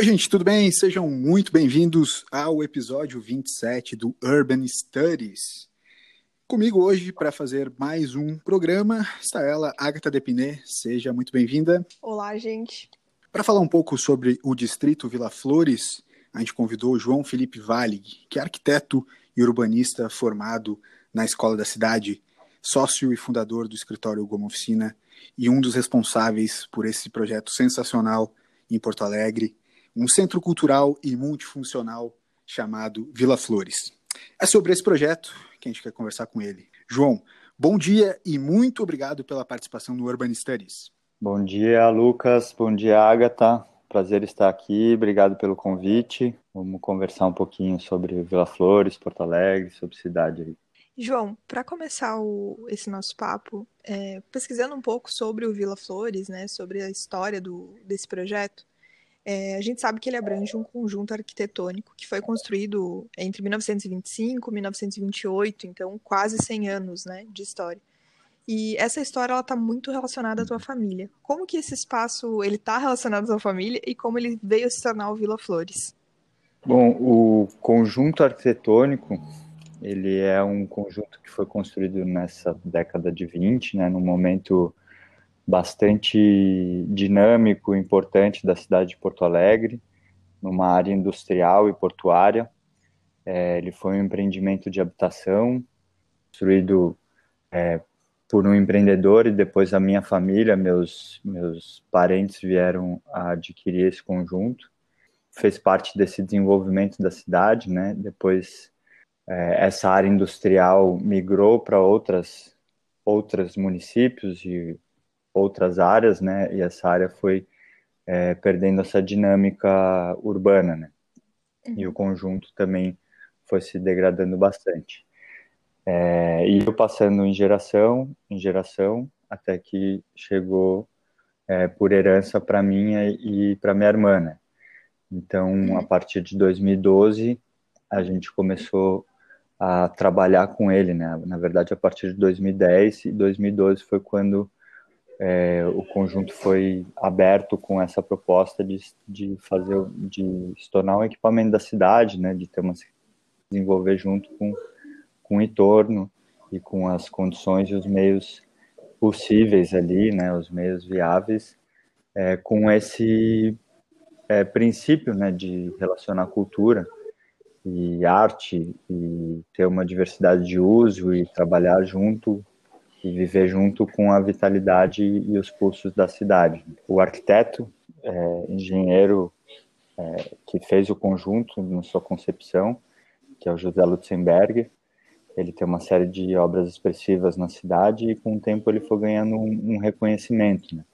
Oi, gente, tudo bem? Sejam muito bem-vindos ao episódio 27 do Urban Studies. Comigo hoje para fazer mais um programa está ela, Agatha Depiné. Seja muito bem-vinda. Olá, gente. Para falar um pouco sobre o distrito Vila Flores, a gente convidou o João Felipe Valig, que é arquiteto e urbanista formado na Escola da Cidade, sócio e fundador do escritório Goma Oficina e um dos responsáveis por esse projeto sensacional em Porto Alegre, um centro cultural e multifuncional chamado Vila Flores. É sobre esse projeto que a gente quer conversar com ele. João, bom dia e muito obrigado pela participação no Urban Studies. Bom dia, Lucas. Bom dia, Agatha. Prazer estar aqui. Obrigado pelo convite. Vamos conversar um pouquinho sobre Vila Flores, Porto Alegre, sobre cidade. João, para começar o, esse nosso papo, é, pesquisando um pouco sobre o Vila Flores, né, sobre a história do, desse projeto, é, a gente sabe que ele abrange um conjunto arquitetônico que foi construído entre 1925 e 1928, então quase 100 anos né, de história. E essa história ela está muito relacionada à tua família. Como que esse espaço ele está relacionado à tua família e como ele veio se tornar o Vila Flores? Bom, o conjunto arquitetônico ele é um conjunto que foi construído nessa década de 20, né, num momento bastante dinâmico, importante da cidade de Porto Alegre, numa área industrial e portuária. É, ele foi um empreendimento de habitação construído é, por um empreendedor e depois a minha família, meus meus parentes vieram a adquirir esse conjunto. Fez parte desse desenvolvimento da cidade, né? Depois é, essa área industrial migrou para outras outros municípios e outras áreas, né? E essa área foi é, perdendo essa dinâmica urbana, né? E o conjunto também foi se degradando bastante. É, e eu passando em geração, em geração, até que chegou é, por herança para mim e para minha irmã, né? Então, a partir de 2012, a gente começou a trabalhar com ele, né? Na verdade, a partir de 2010 e 2012 foi quando é, o conjunto foi aberto com essa proposta de, de fazer, de se tornar um equipamento da cidade, né, de ter uma desenvolver junto com, com o entorno e com as condições e os meios possíveis ali, né, os meios viáveis, é, com esse é, princípio, né, de relacionar cultura e arte e ter uma diversidade de uso e trabalhar junto e viver junto com a vitalidade e os pulsos da cidade. O arquiteto, é, engenheiro é, que fez o conjunto na sua concepção, que é o José Lutzenberger, ele tem uma série de obras expressivas na cidade e com o tempo ele foi ganhando um, um reconhecimento. Né?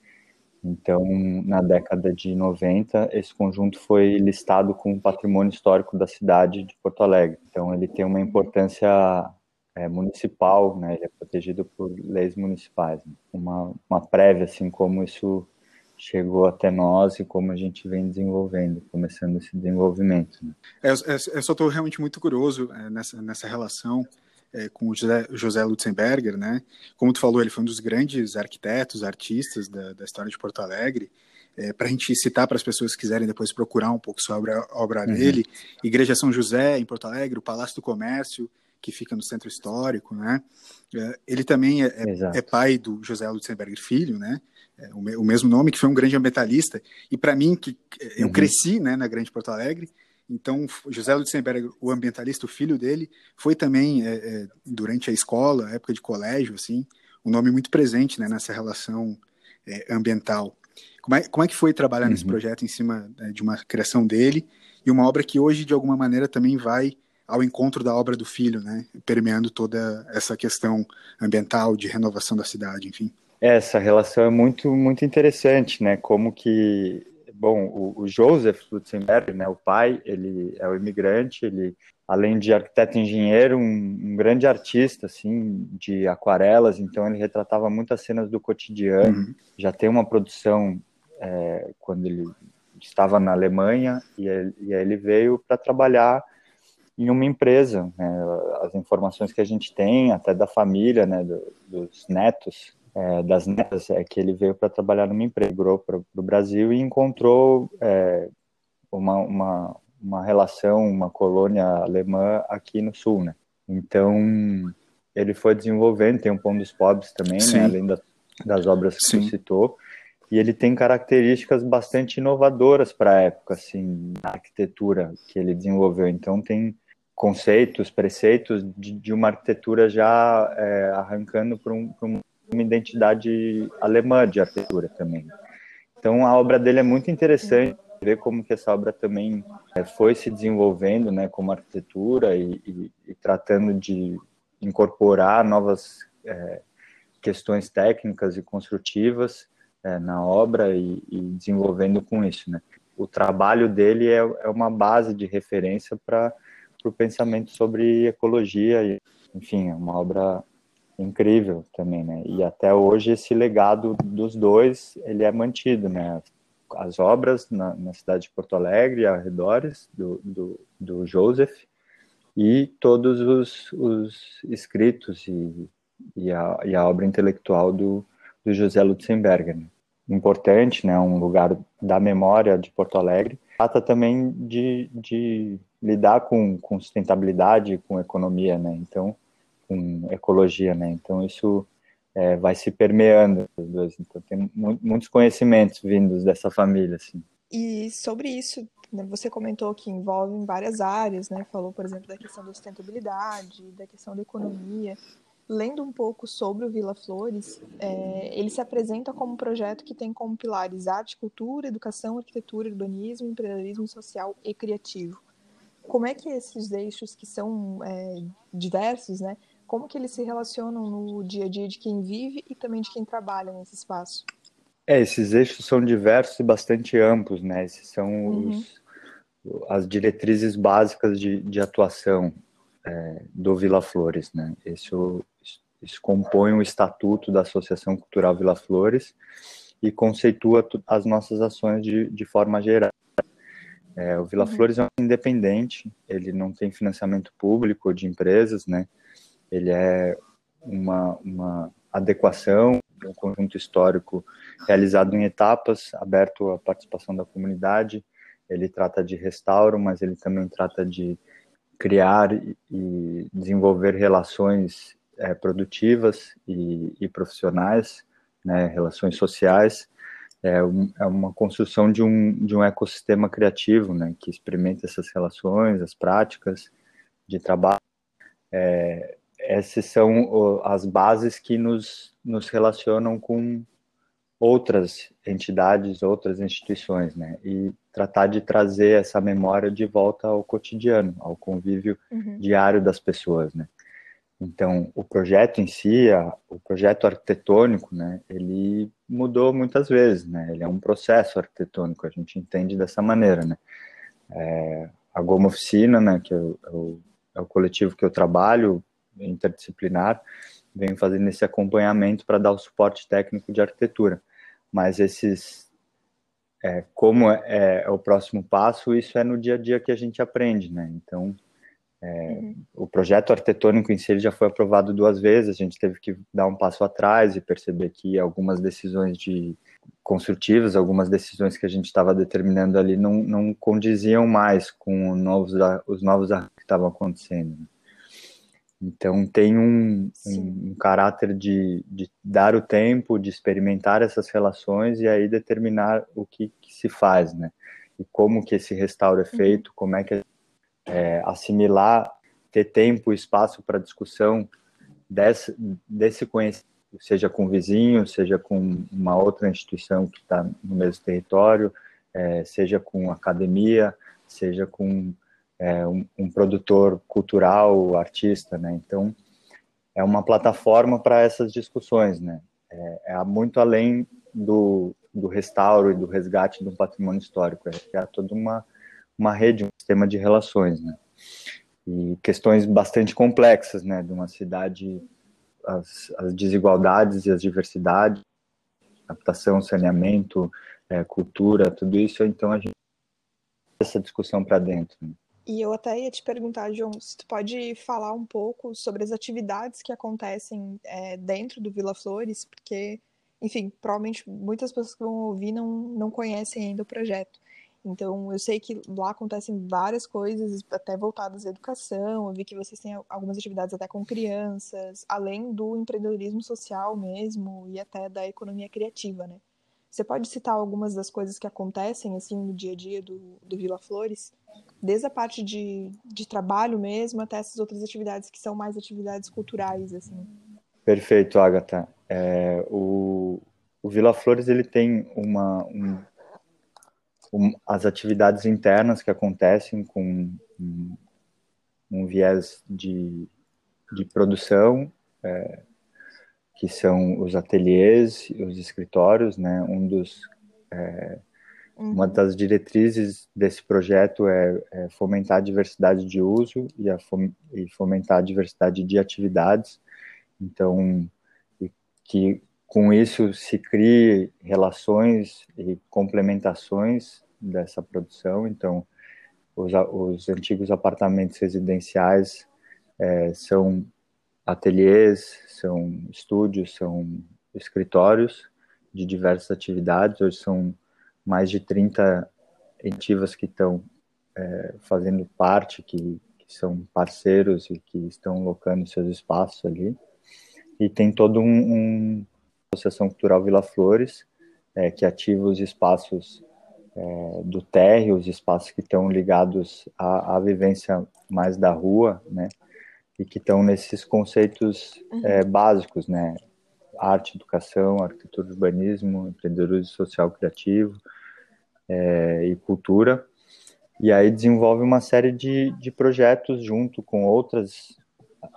Então, na década de 90, esse conjunto foi listado como patrimônio histórico da cidade de Porto Alegre. Então, ele tem uma importância é, municipal, né? Ele é protegido por leis municipais. Né? Uma, uma prévia, assim, como isso chegou até nós e como a gente vem desenvolvendo, começando esse desenvolvimento. Né? É, eu só estou realmente muito curioso é, nessa, nessa relação é, com o José, José Lutzenberger, né? Como tu falou, ele foi um dos grandes arquitetos, artistas da, da história de Porto Alegre. É, para a gente citar para as pessoas que quiserem depois procurar um pouco sobre a obra uhum. dele, Igreja São José, em Porto Alegre, o Palácio do Comércio, que fica no centro histórico, né? É, ele também é, é, é pai do José Lutzenberger Filho, né? É, o, me, o, mesmo nome, que foi um grande ambientalista. E para mim, que eu uhum. cresci né, na Grande Porto Alegre, então José Lutzenberger, o ambientalista, o filho dele, foi também, é, é, durante a escola, época de colégio, assim, um nome muito presente né, nessa relação ambiental. Como é, como é que foi trabalhar uhum. nesse projeto em cima de uma criação dele e uma obra que hoje, de alguma maneira, também vai ao encontro da obra do filho, né, permeando toda essa questão ambiental, de renovação da cidade, enfim. Essa relação é muito, muito interessante, né, como que, bom, o, o Joseph Lutzenberg, né, o pai, ele é o imigrante, ele, além de arquiteto e engenheiro, um, um grande artista, assim, de aquarelas, então ele retratava muitas cenas do cotidiano, uhum. já tem uma produção, é, quando ele estava na Alemanha, e, ele, e aí ele veio para trabalhar em uma empresa. Né? As informações que a gente tem, até da família, né, do, dos netos é, das netas é que ele veio para trabalhar numa empresa, para o Brasil e encontrou é, uma, uma, uma relação, uma colônia alemã aqui no sul, né? Então, ele foi desenvolvendo, tem um Pão dos Pobres também, né? além da, das obras que Sim. você citou, e ele tem características bastante inovadoras para a época, assim, da arquitetura que ele desenvolveu. Então, tem conceitos, preceitos de, de uma arquitetura já é, arrancando para um, uma identidade alemã de arquitetura também. Então, a obra dele é muito interessante ver como que essa obra também é, foi se desenvolvendo, né, como arquitetura e, e, e tratando de incorporar novas é, questões técnicas e construtivas é, na obra e, e, desenvolvendo com isso, né. O trabalho dele é, é uma base de referência para o pensamento sobre ecologia e, enfim, é uma obra incrível também, né? E até hoje esse legado dos dois ele é mantido, né? as obras na, na, cidade de Porto Alegre, arredores do, do, do Joseph, e todos os, os escritos e, e, a, e, a, obra intelectual do, do José Lutzenberger. Né? Importante, né, um lugar da memória de Porto Alegre. Trata também de, de lidar com, com sustentabilidade, com economia, né? então, com ecologia. Né? Então, isso é, vai se permeando os dois. Então tem muitos conhecimentos vindos dessa família, assim. E sobre isso, né, você comentou que envolve várias áreas, né? Falou, por exemplo, da questão da sustentabilidade, da questão da economia. Lendo um pouco sobre o Vila Flores, é, ele se apresenta como um projeto que tem como pilares arte, cultura, educação, arquitetura, urbanismo, empreendedorismo social e criativo. Como é que esses eixos que são é, diversos, né, como que eles se relacionam no dia a dia de quem vive e também de quem trabalha nesse espaço? É, esses eixos são diversos e bastante amplos, né? Esses são uhum. os, as diretrizes básicas de, de atuação é, do Vila Flores, né? Isso, isso compõe o estatuto da Associação Cultural Vila Flores e conceitua as nossas ações de, de forma geral. É, o Vila uhum. Flores é um independente, ele não tem financiamento público de empresas, né? Ele é uma, uma adequação de um conjunto histórico realizado em etapas, aberto à participação da comunidade. Ele trata de restauro, mas ele também trata de criar e desenvolver relações é, produtivas e, e profissionais, né, relações sociais. É, um, é, uma construção de um, de um ecossistema criativo, né, que experimenta essas relações, as práticas de trabalho. É, essas são as bases que nos, nos relacionam com outras entidades, outras instituições, né? E tratar de trazer essa memória de volta ao cotidiano, ao convívio uhum. diário das pessoas, né? Então, o projeto em si, o projeto arquitetônico, né, ele mudou muitas vezes, né? Ele é um processo arquitetônico, a gente entende dessa maneira, né? É, a Goma Oficina, né, que é o, é o coletivo que eu trabalho, interdisciplinar, venho fazendo esse acompanhamento para dar o suporte técnico de arquitetura. Mas esses, é, como é, é, o próximo passo, isso é no dia a dia que a gente aprende, né? Então, é, uhum. o projeto arquitetônico em si já foi aprovado duas vezes, a gente teve que dar um passo atrás e perceber que algumas decisões de construtivas, algumas decisões que a gente estava determinando ali não, não condiziam mais com novos, os novos que estavam acontecendo. Né? Então tem um, um, um caráter de, de, dar o tempo, de experimentar essas relações e aí determinar o que, que se faz, né? E como que esse restauro é uhum. feito, como é que é, assimilar, ter tempo e espaço para discussão desse, desse conhecimento, seja com vizinho, seja com uma outra instituição que está no mesmo território, é, seja com academia, seja com é, um, um, produtor cultural, artista, né? Então, é uma plataforma para essas discussões, né? É, é, muito além do, do restauro e do resgate de um patrimônio histórico, é, é toda uma, uma rede, um sistema de relações, né? E questões bastante complexas, né? De uma cidade, as, as desigualdades e as diversidades, adaptação, saneamento, é, cultura, tudo isso, então a gente essa discussão para dentro. Né? E eu até ia te perguntar, João, se tu pode falar um pouco sobre as atividades que acontecem é, dentro do Vila Flores, porque, enfim, provavelmente muitas pessoas que vão ouvir não, não conhecem ainda o projeto. Então, eu sei que lá acontecem várias coisas, até voltadas à educação. Eu vi que vocês têm algumas atividades até com crianças, além do empreendedorismo social mesmo e até da economia criativa, né? Você pode citar algumas das coisas que acontecem assim no dia a dia do, do Vila Flores? Desde a parte de, de trabalho mesmo até essas outras atividades que são mais atividades culturais, assim. Perfeito, Agatha. É, o, o Vila Flores ele tem uma, um, um, as atividades internas que acontecem com um, um viés de, de produção, é, que são os ateliês, os escritórios, né? Um dos é, uhum. uma das diretrizes desse projeto é, é, fomentar a diversidade de uso e, a fom e fomentar a diversidade de atividades. Então, que com isso se crie relações e complementações dessa produção. Então, os, os antigos apartamentos residenciais é, são ateliês, são estúdios, são escritórios de diversas atividades. Hoje são mais de 30 iniciativas que estão é, fazendo parte, que, que, são parceiros e que estão locando seus espaços ali. E tem todo um, um Associação Cultural Vila Flores, é, que ativa os espaços é, do térreo, os espaços que estão ligados à, à vivência mais da rua, né? E que estão nesses conceitos uhum. é, básicos, né? Arte, educação, arquitetura, urbanismo, empreendedorismo social criativo é, e cultura. E aí desenvolve uma série de, de projetos junto com outras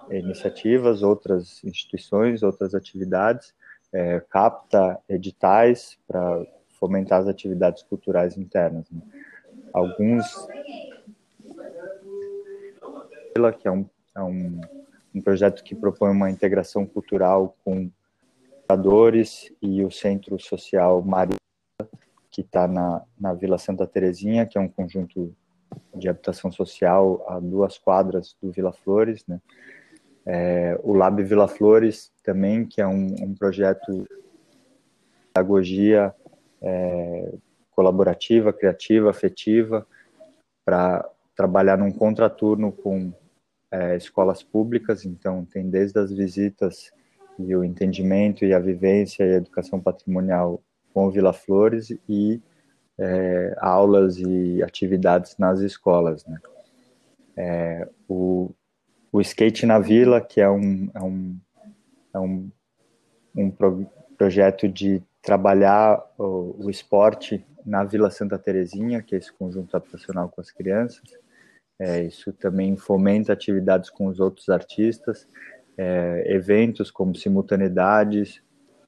iniciativas, outras instituições, outras atividades, é, capta editais para fomentar as atividades culturais internas. Né? Alguns que é um é um, um projeto que propõe uma integração cultural com educadores e o Centro Social Maria, que está na, na Vila Santa Terezinha, que é um conjunto de habitação social a duas quadras do Vila Flores, né? É, o Lab Vila Flores também, que é um, um projeto de pedagogia é, colaborativa, criativa, afetiva, para trabalhar num contraturno com é, escolas públicas, então tem desde as visitas e o entendimento e a vivência e a educação patrimonial com Vila Flores e é, aulas e atividades nas escolas, né? É, o, o skate na vila, que é um, é um, é um, um pro, projeto de trabalhar o, o, esporte na Vila Santa Terezinha, que é esse conjunto habitacional com as crianças, é, isso também fomenta atividades com os outros artistas, é, eventos como simultaneidades,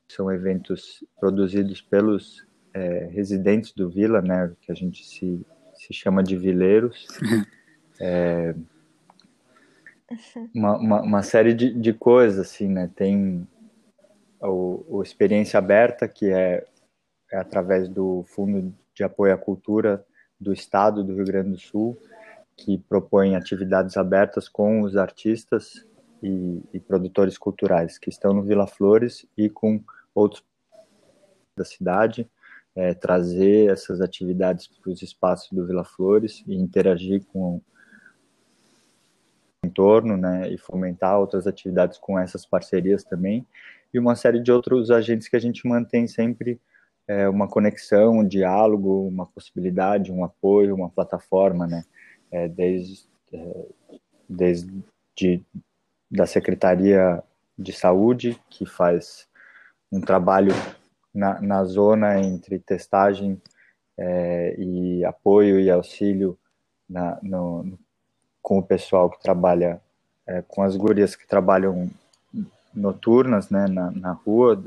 são eventos produzidos pelos é, residentes do Vila, né, que a gente se, se chama de vileiros. É, uma, uma, uma, série de, de coisas, assim, né, tem o, o Experiência Aberta, que é, é através do Fundo de Apoio à Cultura do Estado do Rio Grande do Sul, que propõe atividades abertas com os artistas e, e, produtores culturais que estão no Vila Flores e com outros da cidade, é, trazer essas atividades para os espaços do Vila Flores e interagir com o entorno, né, e fomentar outras atividades com essas parcerias também, e uma série de outros agentes que a gente mantém sempre é, uma conexão, um diálogo, uma possibilidade, um apoio, uma plataforma, né, é, desde, é, desde de, da Secretaria de Saúde, que faz um trabalho na, na zona entre testagem é, e apoio e auxílio na, no, com o pessoal que trabalha, é, com as gurias que trabalham noturnas né, na, na rua,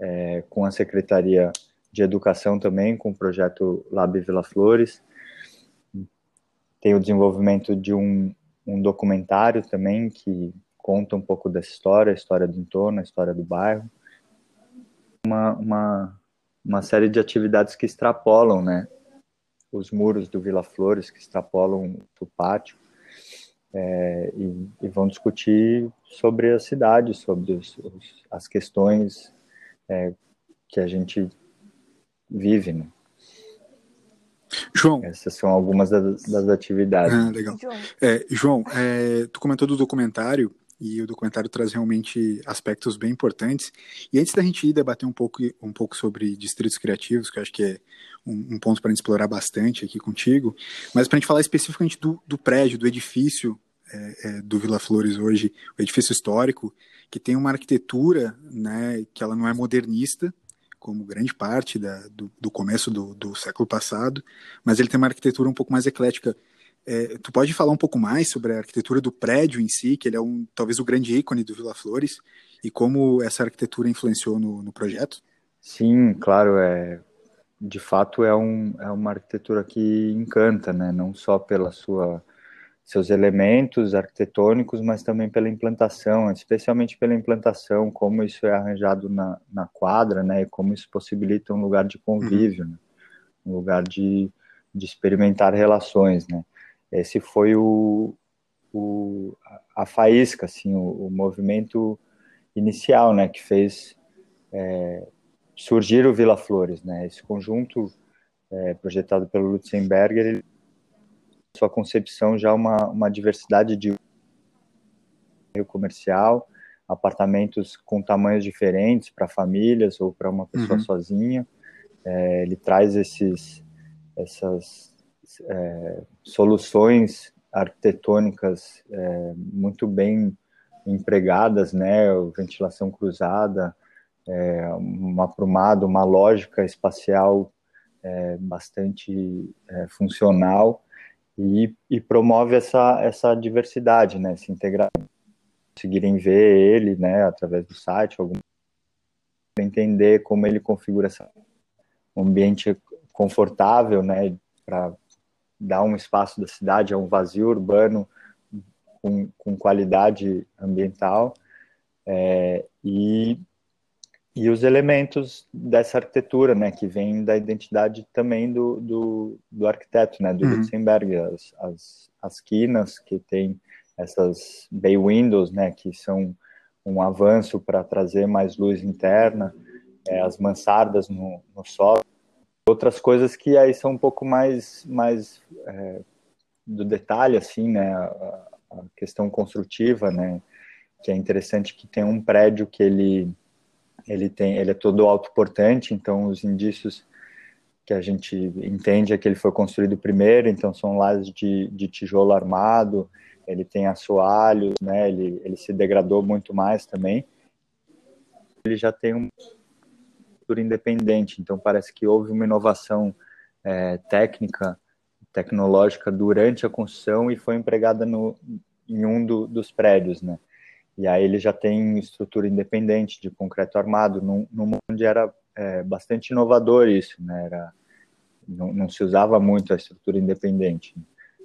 é, com a Secretaria de Educação também, com o projeto Lab Vila Flores, tem o desenvolvimento de um, um documentário também que conta um pouco dessa história, a história do entorno, a história do bairro. Uma, uma, uma série de atividades que extrapolam, né? os muros do Vila Flores que extrapolam o pátio é, e, e, vão discutir sobre a cidade, sobre os, os, as questões é, que a gente vive. Né? João. Essas são algumas das, das atividades. Ah, legal. É, João, é, tu comentou do documentário e o documentário traz realmente aspectos bem importantes. E antes da gente ir debater um pouco, um pouco sobre distritos criativos, que eu acho que é um, um ponto para a gente explorar bastante aqui contigo, mas para a gente falar especificamente do, do prédio, do edifício é, é, do Vila Flores hoje, o edifício histórico, que tem uma arquitetura né, que ela não é modernista, como grande parte da, do, do, começo do, do século passado, mas ele tem uma arquitetura um pouco mais eclética é, tu pode falar um pouco mais sobre a arquitetura do prédio em si, que ele é um, talvez o grande ícone do Vila Flores, e como essa arquitetura influenciou no, no projeto? Sim, claro, é, de fato é, um, é uma arquitetura que encanta, né? não só pela sua seus elementos arquitetônicos, mas também pela implantação, especialmente pela implantação, como isso é arranjado na, na quadra, né, e como isso possibilita um lugar de convívio, uhum. né? um lugar de, de experimentar relações, né. Esse foi o, o a faísca, assim, o, o, movimento inicial, né, que fez é, surgir o Vila Flores, né. Esse conjunto é, projetado pelo Lutzenberger, ele, sua concepção já uma, uma diversidade de comercial, apartamentos com tamanhos diferentes para famílias ou para uma pessoa uhum. sozinha. É, ele traz esses, essas é, soluções arquitetônicas é, muito bem empregadas, né, ventilação cruzada, é, uma aprumada, uma lógica espacial é, bastante é, funcional e, e, promove essa, essa diversidade, né, essa integração. Conseguirem ver ele, né, através do site, algum entender como ele configura essa, um ambiente confortável, né, para dar um espaço da cidade a um vazio urbano com, com qualidade ambiental é, e, e os elementos dessa arquitetura, né, que vem da identidade também do, do, do arquiteto, né, do uhum. Lutzenberg, as, as, as quinas que tem essas bay windows, né, que são um avanço para trazer mais luz interna, é, as mansardas no, no solo, outras coisas que aí são um pouco mais, mais é, do detalhe, assim, né, a, a, questão construtiva, né, que é interessante que tem um prédio que ele, ele tem, ele é todo autoportante, então os indícios que a gente entende é que ele foi construído primeiro, então são lajes de, de tijolo armado, ele tem assoalhos, né, ele, ele se degradou muito mais também, ele já tem um arquitetura independente. Então, parece que houve uma inovação é, técnica, tecnológica durante a construção e foi empregada no, em um do, dos prédios, né? E aí ele já tem estrutura independente de concreto armado, num, num onde era é, bastante inovador isso, né? Era, não, não, se usava muito a estrutura independente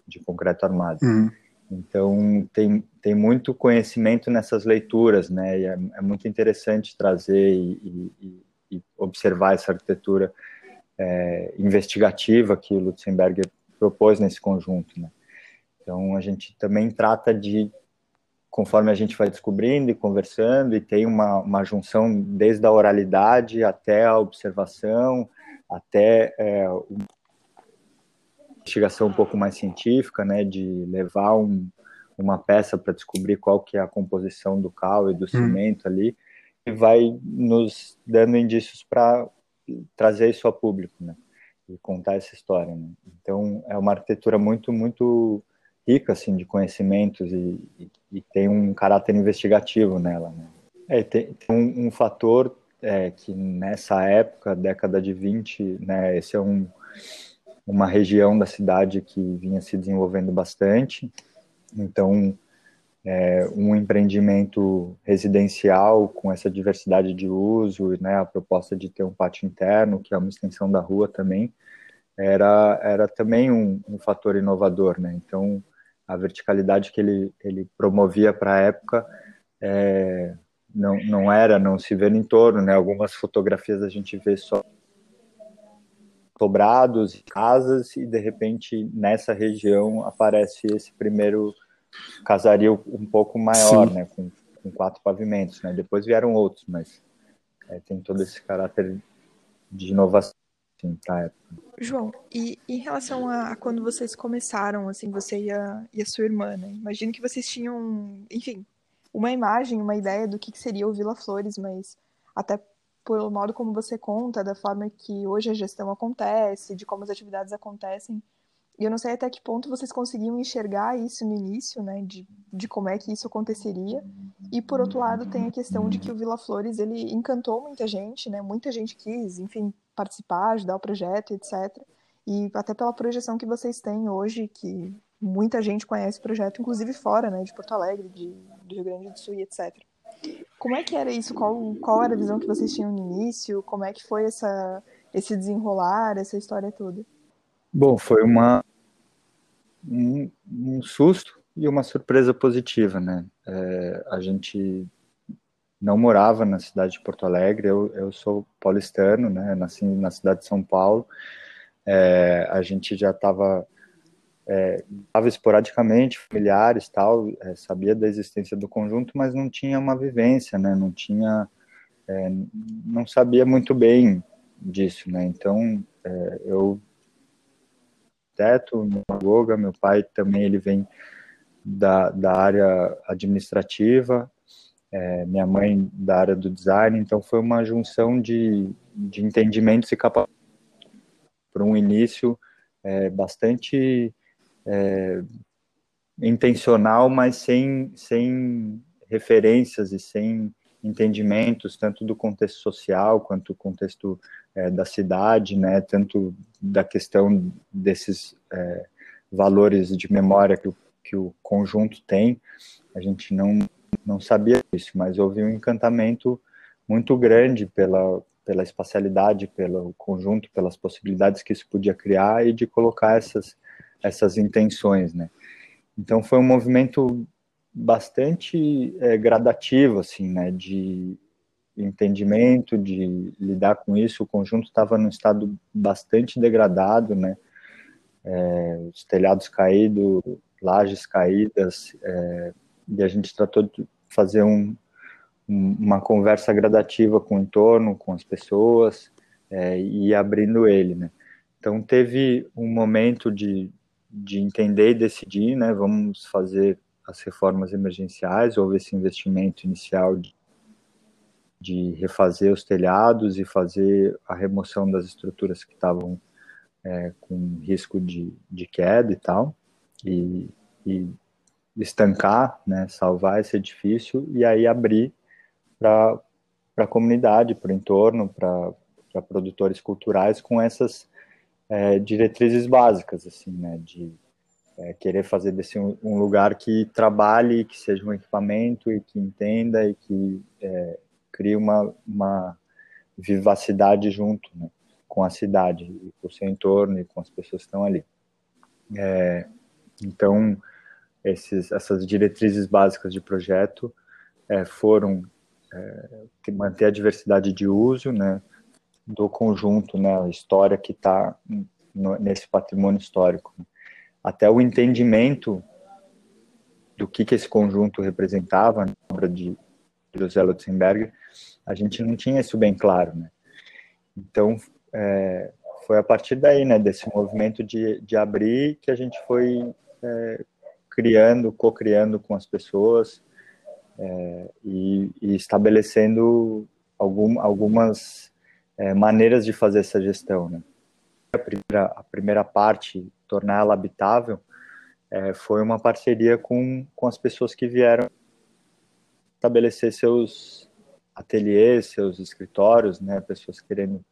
de concreto armado. Uhum. Então, tem, tem muito conhecimento nessas leituras, né? E é, é muito interessante trazer e, e, e observar essa arquitetura é, investigativa que o Lutzenberger propôs nesse conjunto. Né? Então, a gente também trata de, conforme a gente vai descobrindo e conversando, e tem uma, uma junção desde a oralidade até a observação, até é, uma investigação um pouco mais científica, né, de levar um, uma peça para descobrir qual que é a composição do cal e do hum. cimento hum. ali, e vai nos dando indícios para trazer isso a público, né? E contar essa história. Né? Então é uma arquitetura muito muito rica assim de conhecimentos e, e, e tem um caráter investigativo nela. Né? É, tem, tem um, um, fator é, que nessa época, década de 20, né, esse é um, uma região da cidade que vinha se desenvolvendo bastante. Então é, um empreendimento residencial com essa diversidade de uso, né, a proposta de ter um pátio interno, que é uma extensão da rua também, era, era também um, um fator inovador. Né? Então, a verticalidade que ele, ele promovia para a época é, não, não era, não se vê no entorno. Né? Algumas fotografias a gente vê só sobrados, casas, e de repente nessa região aparece esse primeiro casario um pouco maior, Sim. né, com, com, quatro pavimentos, né, depois vieram outros, mas é, tem todo esse caráter de inovação assim, a época. João, e em relação a, quando vocês começaram, assim, você e a, e a sua irmã, né, imagino que vocês tinham, enfim, uma imagem, uma ideia do que, que seria o Vila Flores, mas até pelo modo como você conta, da forma que hoje a gestão acontece, de como as atividades acontecem. E eu não sei até que ponto vocês conseguiam enxergar isso no início, né, de, de como é que isso aconteceria. E por outro lado, tem a questão de que o Vila Flores, ele encantou muita gente, né, muita gente quis, enfim, participar, ajudar o projeto, etc. E até pela projeção que vocês têm hoje, que muita gente conhece o projeto, inclusive fora, né, de Porto Alegre, de, do Rio Grande do Sul e etc. Como é que era isso? Qual, qual era a visão que vocês tinham no início? Como é que foi essa, esse desenrolar, essa história toda? Bom, foi uma um, um susto e uma surpresa positiva, né? É, a gente não morava na cidade de Porto Alegre, eu, eu sou paulistano, né? Nasci na cidade de São Paulo. É, a gente já estava é, esporadicamente, familiares tal, é, sabia da existência do conjunto, mas não tinha uma vivência, né? Não tinha, é, não sabia muito bem disso, né? Então, é, eu teto, yoga, meu pai também ele vem da, da área administrativa, é, minha mãe da área do design, então foi uma junção de, de entendimentos e capacidades para um início é, bastante é, intencional, mas sem, sem referências e sem entendimentos, tanto do contexto social quanto do contexto é, da cidade, né, tanto da questão desses é, valores de memória que o, que o conjunto tem. A gente não, não sabia disso, mas houve um encantamento muito grande pela, pela espacialidade, pelo conjunto, pelas possibilidades que isso podia criar e de colocar essas essas intenções, né? Então foi um movimento bastante é, gradativo, assim, né? De entendimento, de lidar com isso. O conjunto estava num estado bastante degradado, né? É, os telhados caídos, lajes caídas, é, e a gente tratou de fazer um, um, uma conversa gradativa com o entorno, com as pessoas, é, e abrindo ele, né? Então teve um momento de, de entender e decidir, né, vamos fazer as reformas emergenciais, houve esse investimento inicial de, de refazer os telhados e fazer a remoção das estruturas que estavam é, com risco de, de queda e tal, e, e estancar, né, salvar esse edifício e aí abrir para a comunidade, para o entorno, para produtores culturais com essas é, diretrizes básicas, assim, né, de é, querer fazer desse um, um, lugar que trabalhe, que seja um equipamento e que entenda e que é, crie uma, uma vivacidade junto né, com a cidade, com o seu entorno e com as pessoas que estão ali. É, então, esses, essas diretrizes básicas de projeto é, foram é, manter a diversidade de uso, né, do conjunto, né, a história que está nesse patrimônio histórico. Até o entendimento do que, que esse conjunto representava na obra de José Lutzenberger, a gente não tinha isso bem claro, né? Então, é, foi a partir daí, né, desse movimento de, de abrir, que a gente foi é, criando, co-criando com as pessoas é, e, e, estabelecendo algum, algumas é, maneiras de fazer essa gestão. Né? A, primeira, a primeira parte, torná-la habitável, é, foi uma parceria com, com as pessoas que vieram estabelecer seus ateliês, seus escritórios, né, pessoas querendo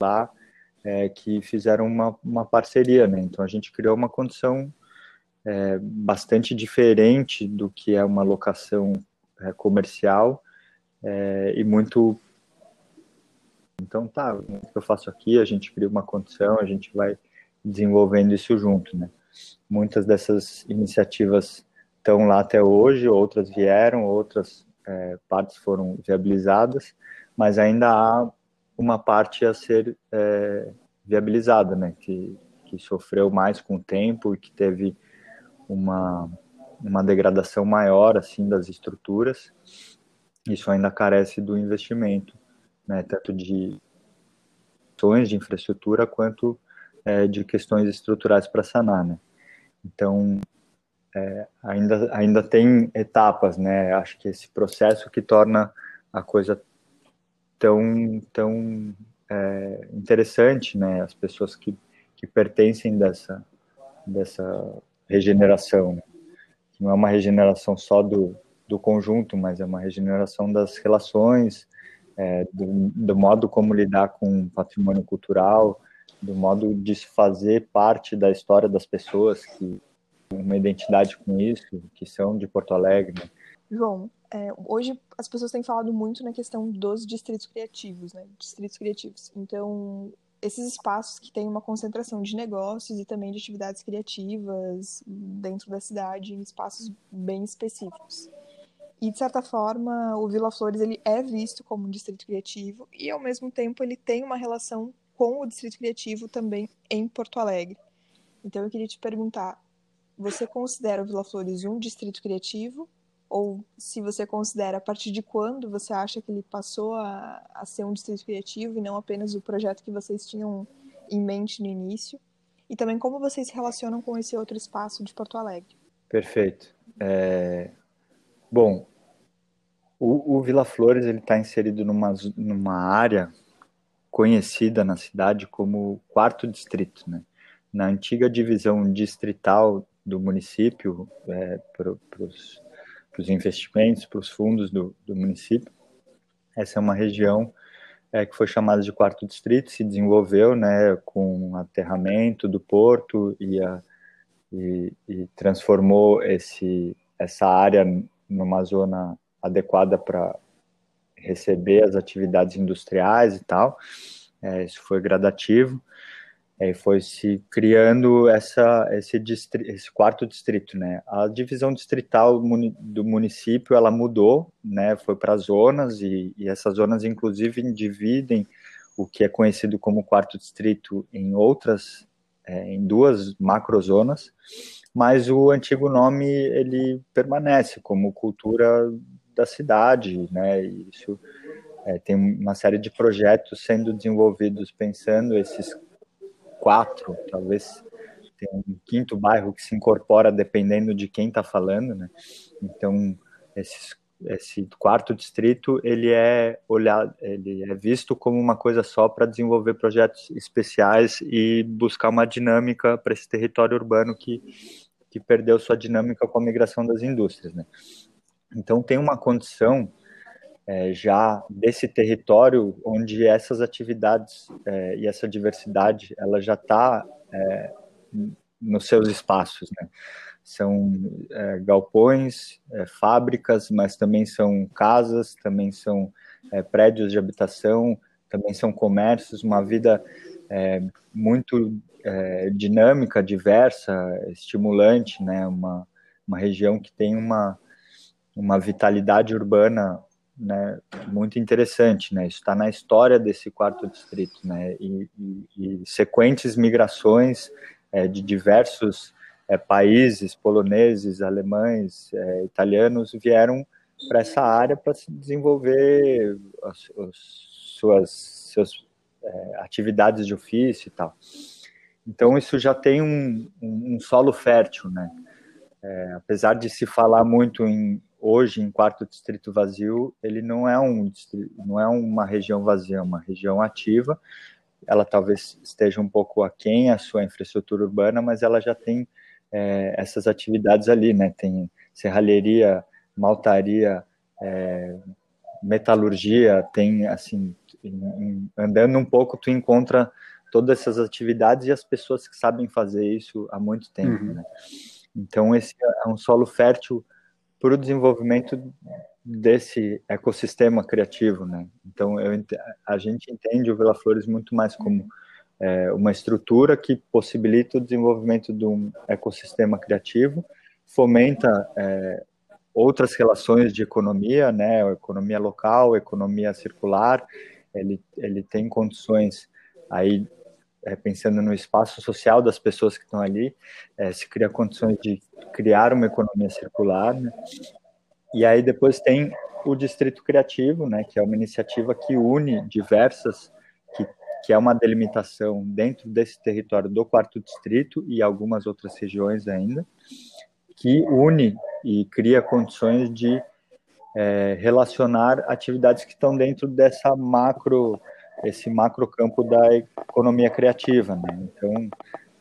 lá, é, que fizeram uma, uma parceria, né? Então a gente criou uma condição é, bastante diferente do que é uma locação é, comercial é, e muito então, tá, o que eu faço aqui? A gente cria uma condição, a gente vai desenvolvendo isso junto, né? Muitas dessas iniciativas estão lá até hoje, outras vieram, outras é, partes foram viabilizadas, mas ainda há uma parte a ser é, viabilizada, né? Que, que sofreu mais com o tempo e que teve uma, uma degradação maior assim das estruturas. Isso ainda carece do investimento, né? Tanto de questões de infraestrutura quanto é, de questões estruturais para sanar, né? Então é, ainda ainda tem etapas, né? Acho que esse processo que torna a coisa tão tão é, interessante, né? As pessoas que, que pertencem dessa dessa regeneração, né? não é uma regeneração só do, do conjunto, mas é uma regeneração das relações, é, do, do, modo como lidar com patrimônio cultural, do modo de se fazer parte da história das pessoas que uma identidade com isso, que são de Porto Alegre. Né? João, é, hoje as pessoas têm falado muito na questão dos distritos criativos, né? Distritos criativos. Então, esses espaços que têm uma concentração de negócios e também de atividades criativas dentro da cidade, em espaços bem específicos. E, de certa forma, o Vila Flores ele é visto como um distrito criativo e, ao mesmo tempo, ele tem uma relação com o distrito criativo também em Porto Alegre. Então, eu queria te perguntar, você considera o Vila Flores um distrito criativo? Ou se você considera a partir de quando você acha que ele passou a, a ser um distrito criativo e não apenas o projeto que vocês tinham em mente no início? E também como vocês se relacionam com esse outro espaço de Porto Alegre? Perfeito. É... Bom, o, o, Vila Flores está inserido numa, numa área conhecida na cidade como quarto distrito, né? Na antiga divisão distrital do município, é, para os investimentos, para os fundos do, do, município, essa é uma região é, que foi chamada de quarto distrito, se desenvolveu, né, com aterramento do porto e, a, e, e transformou esse, essa área numa zona adequada para receber as atividades industriais e tal. É, isso foi gradativo. É, foi se criando essa, esse, distrito, esse quarto distrito, né? A divisão distrital do município, ela mudou, né? Foi para zonas e, e essas zonas, inclusive, dividem o que é conhecido como quarto distrito em outras, é, em duas macrozonas, mas o antigo nome ele permanece como cultura da cidade, né? E isso é, tem uma série de projetos sendo desenvolvidos pensando esses quatro, talvez tem um quinto bairro que se incorpora dependendo de quem está falando, né? Então esses esse quarto distrito ele é olhado, ele é visto como uma coisa só para desenvolver projetos especiais e buscar uma dinâmica para esse território urbano que que perdeu sua dinâmica com a migração das indústrias, né? Então tem uma condição é, já desse território onde essas atividades é, e essa diversidade ela já está é, nos seus espaços, né? São é, galpões, é, fábricas, mas também são casas, também são é, prédios de habitação, também são comércios, uma vida muito dinâmica, diversa, estimulante, né? Uma, uma região que tem uma, uma vitalidade urbana né, muito interessante, né? Isso está na história desse quarto distrito, né? E, e, e sequentes migrações é, de diversos é, países, poloneses, alemães, é, italianos, vieram para essa área para se desenvolver as, as suas seus, é, atividades de ofício e tal. Então isso já tem um, um, um solo fértil, né? É, apesar de se falar muito em hoje em quarto distrito vazio, ele não é um não é uma região vazia, é uma região ativa. Ela talvez esteja um pouco aquém a sua infraestrutura urbana, mas ela já tem é, essas atividades ali, né? Tem serralheria, maltaria, é, metalurgia, tem assim, andando um pouco tu encontra todas essas atividades e as pessoas que sabem fazer isso há muito tempo, uhum. né? Então esse é um solo fértil para o desenvolvimento desse ecossistema criativo, né? Então, eu, a gente entende o Vila Flores muito mais como é, uma estrutura que possibilita o desenvolvimento de um ecossistema criativo, fomenta é, outras relações de economia, né? Economia local, economia circular, ele, ele tem condições aí é, pensando no espaço social das pessoas que estão ali, é, se cria condições de criar uma economia circular, né? E aí depois tem o Distrito Criativo, né, que é uma iniciativa que une diversas, que, que é uma delimitação dentro desse território do quarto distrito e algumas outras regiões ainda, que une e cria condições de é, relacionar atividades que estão dentro dessa macro esse macro campo da economia criativa, né? Então,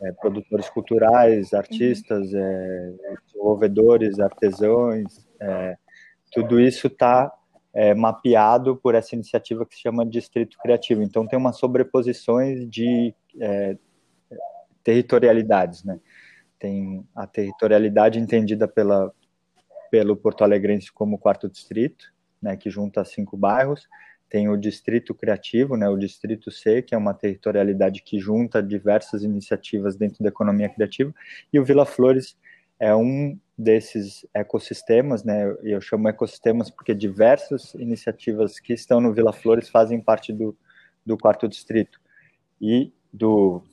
é, produtores culturais, artistas, é, desenvolvedores, artesãos, é, tudo isso está é, mapeado por essa iniciativa que se chama Distrito Criativo. Então, tem umas sobreposições de é, territorialidades, né? Tem a territorialidade entendida pela, pelo Porto Alegrense como quarto distrito, né, que junta cinco bairros, tem o Distrito Criativo, né, o Distrito C, que é uma territorialidade que junta diversas iniciativas dentro da economia criativa, e o Vila Flores é um desses ecossistemas, né, eu chamo ecossistemas porque diversas iniciativas que estão no Vila Flores fazem parte do, do quarto distrito e do,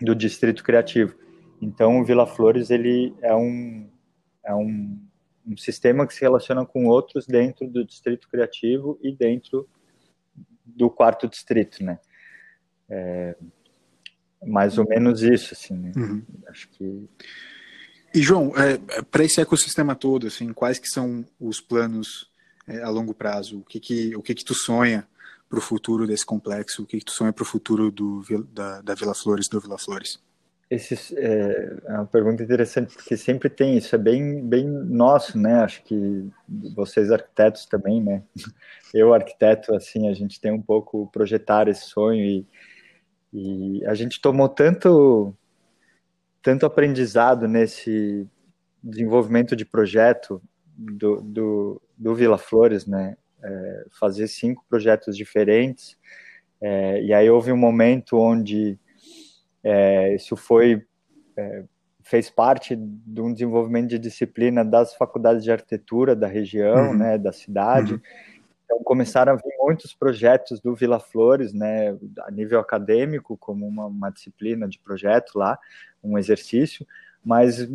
do Distrito Criativo. Então, o Vila Flores ele é um, é um, um sistema que se relaciona com outros dentro do Distrito Criativo e dentro do quarto distrito, né? É, mais ou menos isso, assim, né? Uhum. Acho que... E, João, é, para esse ecossistema todo, assim, quais que são os planos é, a longo prazo? O que que, o que, que tu sonha para o futuro desse complexo? O que, que tu sonha para o futuro do, da, da Vila Flores, do Vila Flores? Esse é, é uma pergunta interessante, porque sempre tem isso, é bem, bem nosso, né? Acho que vocês arquitetos também, né? Eu, arquiteto, assim, a gente tem um pouco projetar esse sonho e, e a gente tomou tanto, tanto aprendizado nesse desenvolvimento de projeto do, do, do Vila Flores, né? É, fazer cinco projetos diferentes, é, e aí houve um momento onde é, isso foi é, fez parte de um desenvolvimento de disciplina das faculdades de arquitetura da região, uhum. né, da cidade. Uhum. Então começaram a vir muitos projetos do Vila Flores, né, a nível acadêmico, como uma, uma disciplina de projeto lá, um exercício, mas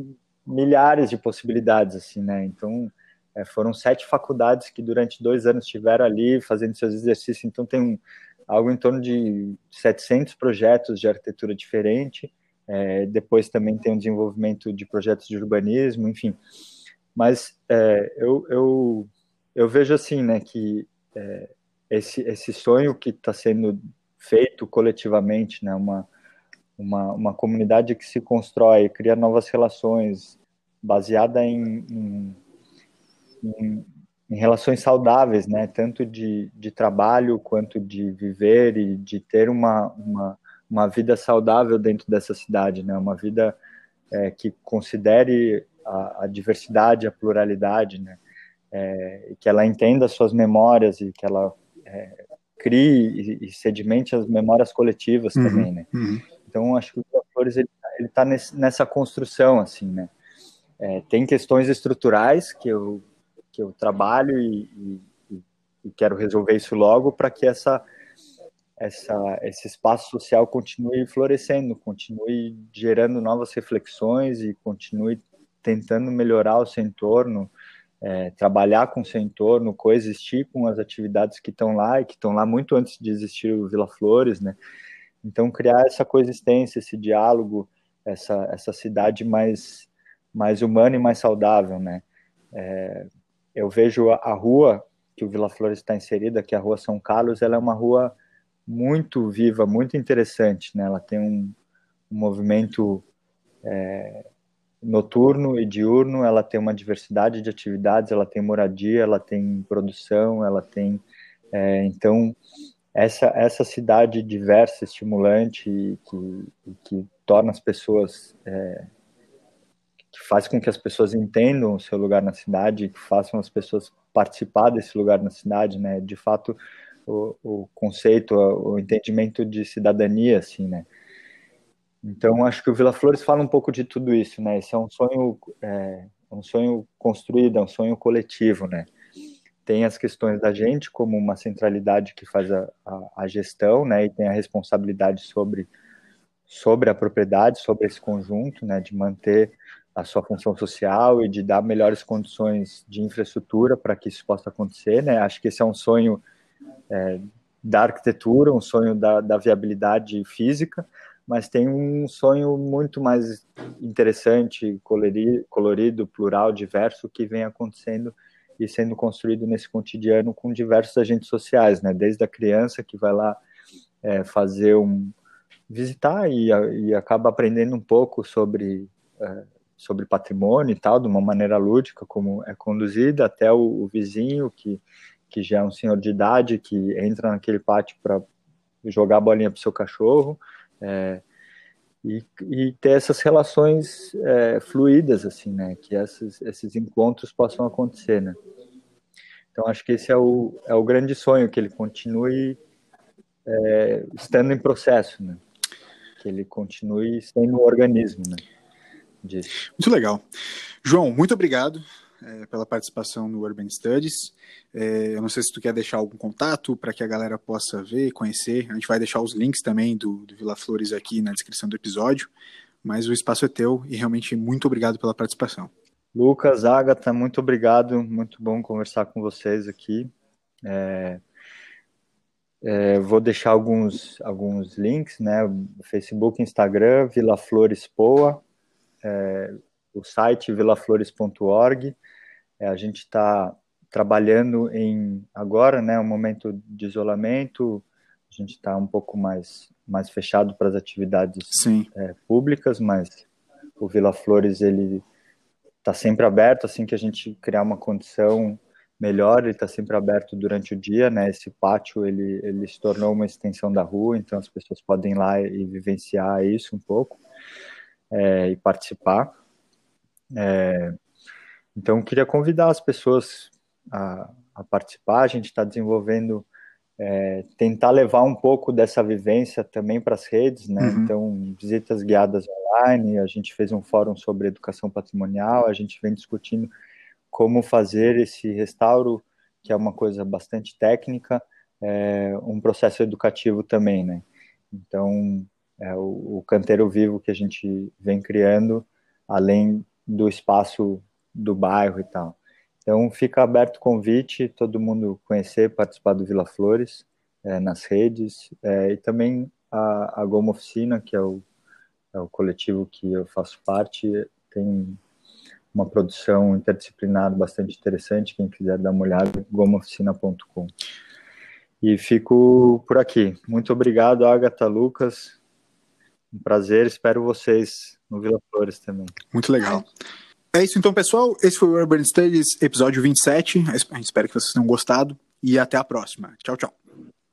milhares de possibilidades, assim, né. Então é, foram sete faculdades que durante dois anos estiveram ali fazendo seus exercícios. Então tem um algo em torno de 700 projetos de arquitetura diferente. É, depois também tem o desenvolvimento de projetos de urbanismo, enfim. Mas é, eu, eu, eu vejo assim, né, que é, esse, esse sonho que está sendo feito coletivamente, né, uma, uma, uma comunidade que se constrói, cria novas relações, baseada em, em, em em relações saudáveis, né? Tanto de, de trabalho quanto de viver e de ter uma, uma, uma vida saudável dentro dessa cidade, né? Uma vida é, que considere a, a, diversidade, a pluralidade, né? É, e que ela entenda suas memórias e que ela é, crie e, e, sedimente as memórias coletivas uhum, também, né? Uhum. Então, acho que o Flores ele está nessa construção, assim, né? É, tem questões estruturais que eu que eu trabalho e, e, e quero resolver isso logo para que essa, essa, esse espaço social continue florescendo, continue gerando novas reflexões e continue tentando melhorar o seu entorno, é, trabalhar com o seu entorno, coexistir com as atividades que estão lá e que estão lá muito antes de existir o Vila Flores, né? Então criar essa coexistência, esse diálogo, essa essa cidade mais mais humana e mais saudável, né? É, eu vejo a, rua que o Vila Flores está inserida, que é a Rua São Carlos, ela é uma rua muito viva, muito interessante, né? Ela tem um, um movimento é, noturno e diurno, ela tem uma diversidade de atividades, ela tem moradia, ela tem produção, ela tem é, então essa essa cidade diversa, estimulante que, que torna as pessoas é, que faz com que as pessoas entendam o seu lugar na cidade, que façam as pessoas participar desse lugar na cidade, né? De fato, o, o conceito, o, entendimento de cidadania, assim, né? Então, acho que o Vila Flores fala um pouco de tudo isso, né? Esse é um sonho, é, um sonho construído, é um sonho coletivo, né? tem as questões da gente como uma centralidade que faz a, a, a, gestão, né, e tem a responsabilidade sobre, sobre a propriedade, sobre esse conjunto, né, de manter a sua função social e de dar melhores condições de infraestrutura para que isso possa acontecer, né, acho que esse é um sonho é, da arquitetura, um sonho da, da viabilidade física, mas tem um sonho muito mais interessante, colorido, colorido, plural, diverso, que vem acontecendo e sendo construído nesse cotidiano com diversos agentes sociais, né? Desde a criança que vai lá é, fazer um visitar e, e, acaba aprendendo um pouco sobre é, sobre patrimônio e tal, de uma maneira lúdica, como é conduzida, até o, o vizinho que que já é um senhor de idade que entra naquele pátio para jogar a bolinha para o seu cachorro. É, e, e, ter essas relações é, fluídas, assim, né? Que esses, esses encontros possam acontecer, né? Então, acho que esse é o, é o grande sonho, que ele continue é, estando em processo, né? Que ele continue sendo um organismo, né? Disso. Muito legal. João, muito obrigado é, pela participação no Urban Studies. É, eu não sei se tu quer deixar algum contato para que a galera possa ver, conhecer. A gente vai deixar os links também do, do Vila Flores aqui na descrição do episódio. Mas o espaço é teu e realmente muito obrigado pela participação. Lucas, Agatha, muito obrigado. Muito bom conversar com vocês aqui. É, é, vou deixar alguns, alguns links, né? Facebook, Instagram, Vila Flores Poa, é, o site vilaflores.org é, a gente está trabalhando em agora, né, um momento de isolamento, a gente está um pouco mais mais fechado para as atividades é, públicas, mas o Vila Flores ele está sempre aberto assim que a gente criar uma condição melhor, ele está sempre aberto durante o dia, né? Esse pátio ele ele se tornou uma extensão da rua, então as pessoas podem ir lá e vivenciar isso um pouco é, e participar. É, então, queria convidar as pessoas a, a participar. A gente está desenvolvendo, é, tentar levar um pouco dessa vivência também para as redes, né? Uhum. Então, visitas guiadas online. A gente fez um fórum sobre educação patrimonial. A gente vem discutindo como fazer esse restauro, que é uma coisa bastante técnica, é, um processo educativo também, né? Então, é o, o canteiro vivo que a gente vem criando, além do espaço do bairro e tal. Então fica aberto o convite, todo mundo conhecer, participar do Vila Flores é, nas redes é, e também a, a Goma Oficina, que é o, é o coletivo que eu faço parte, tem uma produção interdisciplinar bastante interessante, quem quiser dar uma olhada, gomaoficina.com. E fico por aqui. Muito obrigado, Agatha, Lucas. Um prazer, espero vocês no Vila Flores também. Muito legal. É isso então, pessoal. Esse foi o Urban Studies, episódio 27. A gente espera que vocês tenham gostado e até a próxima. Tchau, tchau.